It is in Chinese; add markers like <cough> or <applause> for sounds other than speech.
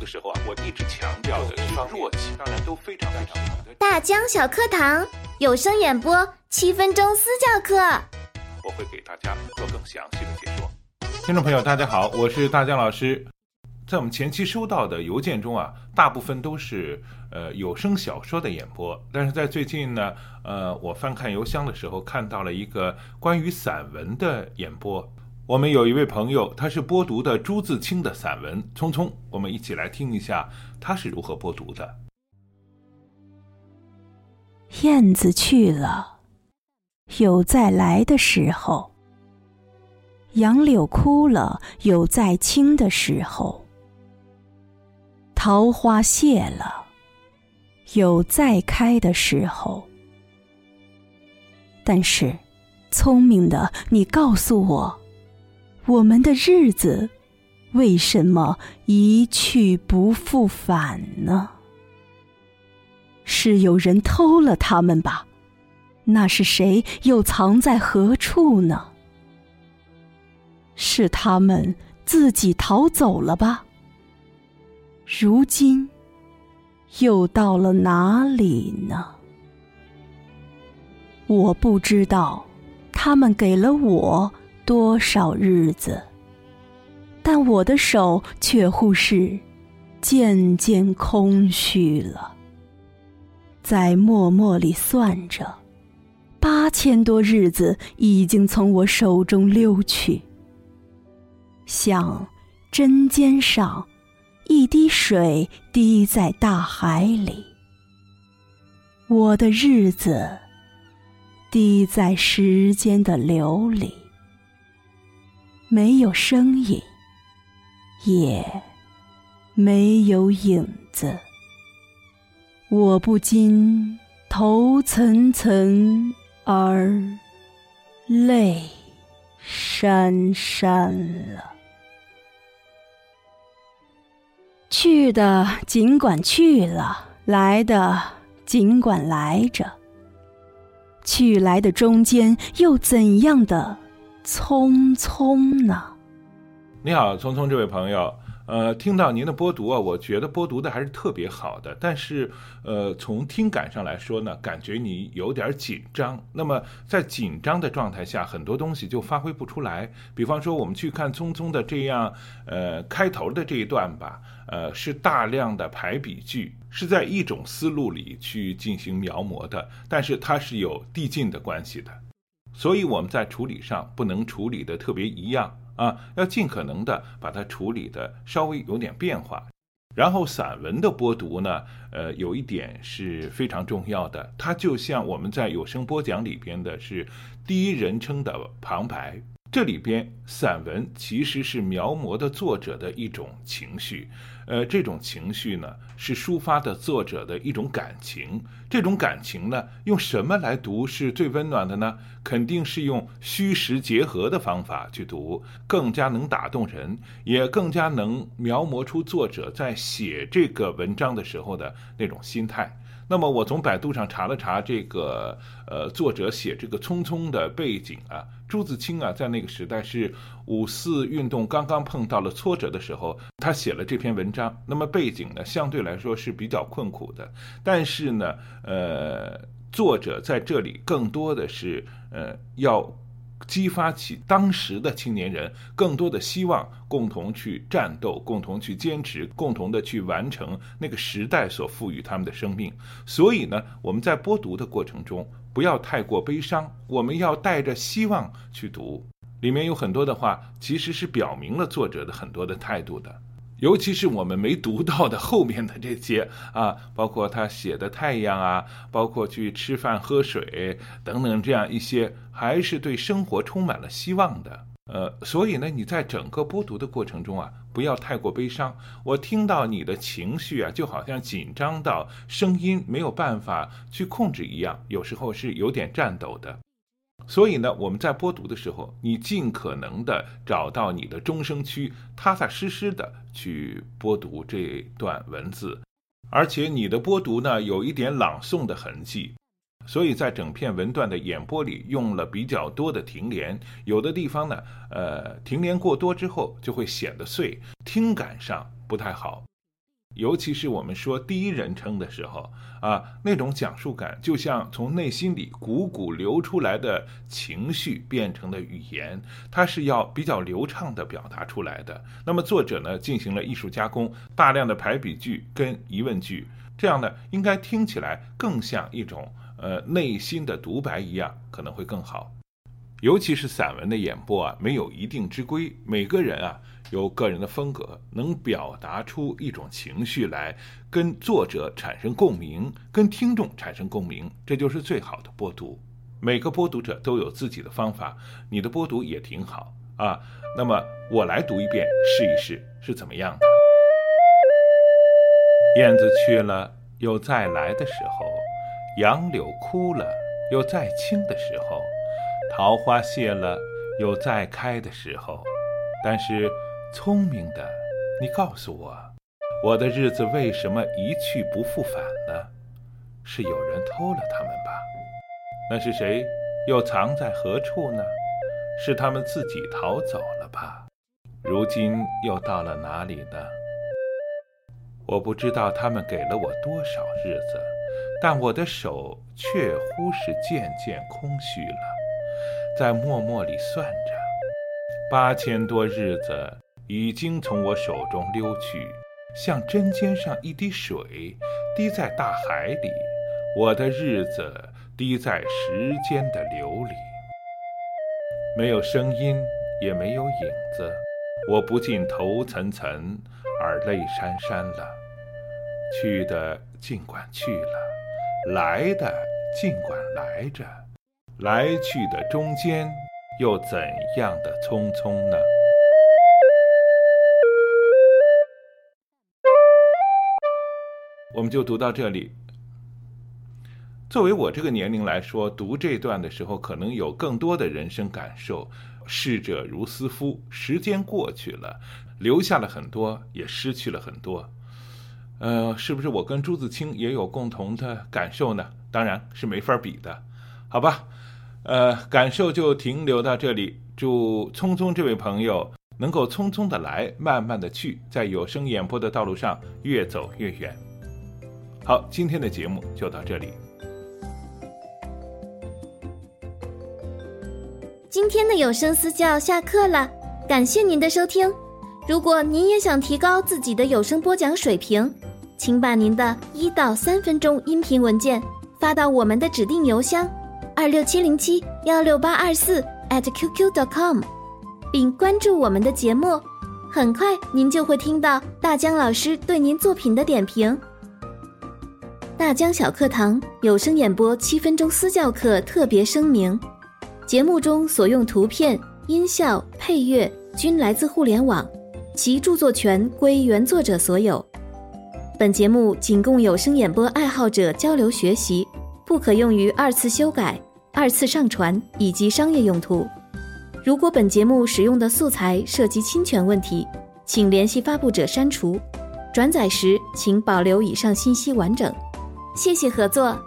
的时候啊，我一直强调的是弱气，当然都非常非常好的。大江小课堂有声演播七分钟私教课，我会给大家做更详细的解说。听众朋友，大家好，我是大江老师。在我们前期收到的邮件中啊，大部分都是呃有声小说的演播，但是在最近呢，呃，我翻看邮箱的时候看到了一个关于散文的演播。我们有一位朋友，他是播读的朱自清的散文《匆匆》，我们一起来听一下他是如何播读的。燕子去了，有再来的时候；杨柳枯了，有再青的时候；桃花谢了，有再开的时候。但是，聪明的你告诉我。我们的日子为什么一去不复返呢？是有人偷了他们吧？那是谁又藏在何处呢？是他们自己逃走了吧？如今又到了哪里呢？我不知道，他们给了我。多少日子，但我的手却乎是渐渐空虚了。在默默里算着，八千多日子已经从我手中溜去，像针尖上一滴水滴在大海里。我的日子滴在时间的流里。没有声音，也没有影子，我不禁头涔涔而泪潸潸了。去的尽管去了，来的尽管来着，去来的中间又怎样的？匆匆呢？你好，匆匆这位朋友，呃，听到您的播读啊，我觉得播读的还是特别好的。但是，呃，从听感上来说呢，感觉你有点紧张。那么，在紧张的状态下，很多东西就发挥不出来。比方说，我们去看匆匆的这样，呃，开头的这一段吧，呃，是大量的排比句，是在一种思路里去进行描摹的，但是它是有递进的关系的。所以我们在处理上不能处理的特别一样啊，要尽可能的把它处理的稍微有点变化。然后散文的播读呢，呃，有一点是非常重要的，它就像我们在有声播讲里边的是第一人称的旁白。这里边散文其实是描摹的作者的一种情绪，呃，这种情绪呢是抒发的作者的一种感情。这种感情呢，用什么来读是最温暖的呢？肯定是用虚实结合的方法去读，更加能打动人，也更加能描摹出作者在写这个文章的时候的那种心态。那么我从百度上查了查这个，呃，作者写这个匆匆的背景啊，朱自清啊，在那个时代是五四运动刚刚碰到了挫折的时候，他写了这篇文章。那么背景呢，相对来说是比较困苦的，但是呢，呃，作者在这里更多的是，呃，要。激发起当时的青年人更多的希望，共同去战斗，共同去坚持，共同的去完成那个时代所赋予他们的生命。所以呢，我们在播读的过程中不要太过悲伤，我们要带着希望去读。里面有很多的话，其实是表明了作者的很多的态度的。尤其是我们没读到的后面的这些 <laughs> 啊，包括他写的太阳啊，包括去吃饭喝水等等这样一些，还是对生活充满了希望的。呃，所以呢，你在整个播读的过程中啊，不要太过悲伤。我听到你的情绪啊，就好像紧张到声音没有办法去控制一样，有时候是有点颤抖的。所以呢，我们在播读的时候，你尽可能的找到你的中声区，踏踏实实的去播读这段文字，而且你的播读呢，有一点朗诵的痕迹，所以在整篇文段的演播里用了比较多的停连，有的地方呢，呃，停连过多之后就会显得碎，听感上不太好。尤其是我们说第一人称的时候啊，那种讲述感就像从内心里汩汩流出来的情绪变成的语言，它是要比较流畅的表达出来的。那么作者呢进行了艺术加工，大量的排比句跟疑问句，这样呢应该听起来更像一种呃内心的独白一样，可能会更好。尤其是散文的演播啊，没有一定之规，每个人啊。有个人的风格，能表达出一种情绪来，跟作者产生共鸣，跟听众产生共鸣，这就是最好的播读。每个播读者都有自己的方法，你的播读也挺好啊。那么我来读一遍，试一试是怎么样的。燕子去了，有再来的时候；杨柳枯了，有再青的时候；桃花谢了，有再开的时候。但是。聪明的，你告诉我，我的日子为什么一去不复返呢？是有人偷了他们吧？那是谁？又藏在何处呢？是他们自己逃走了吧？如今又到了哪里呢？我不知道他们给了我多少日子，但我的手却乎是渐渐空虚了，在默默里算着，八千多日子。已经从我手中溜去，像针尖上一滴水，滴在大海里。我的日子滴在时间的流里，没有声音，也没有影子。我不禁头涔涔而泪潸潸了。去的尽管去了，来的尽管来着，来去的中间，又怎样的匆匆呢？我们就读到这里。作为我这个年龄来说，读这段的时候，可能有更多的人生感受。逝者如斯夫，时间过去了，留下了很多，也失去了很多。呃，是不是我跟朱自清也有共同的感受呢？当然是没法比的，好吧？呃，感受就停留到这里。祝匆匆这位朋友能够匆匆的来，慢慢的去，在有声演播的道路上越走越远。好，今天的节目就到这里。今天的有声私教下课了，感谢您的收听。如果您也想提高自己的有声播讲水平，请把您的一到三分钟音频文件发到我们的指定邮箱二六七零七幺六八二四 @QQ.com，并关注我们的节目。很快，您就会听到大江老师对您作品的点评。大江小课堂有声演播七分钟私教课特别声明：节目中所用图片、音效、配乐均来自互联网，其著作权归原作者所有。本节目仅供有声演播爱好者交流学习，不可用于二次修改、二次上传以及商业用途。如果本节目使用的素材涉及侵权问题，请联系发布者删除。转载时请保留以上信息完整。谢谢合作。